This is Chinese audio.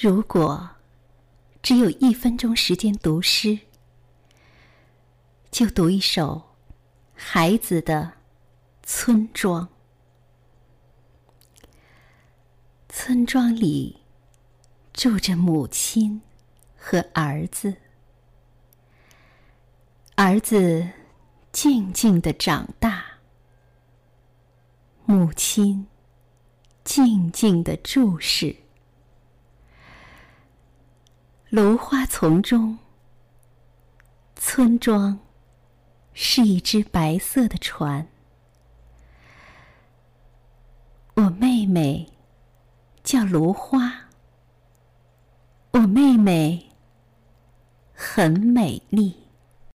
如果只有一分钟时间读诗，就读一首孩子的《村庄》。村庄里住着母亲和儿子，儿子静静的长大，母亲静静的注视。芦花丛中，村庄是一只白色的船。我妹妹叫芦花，我妹妹很美丽。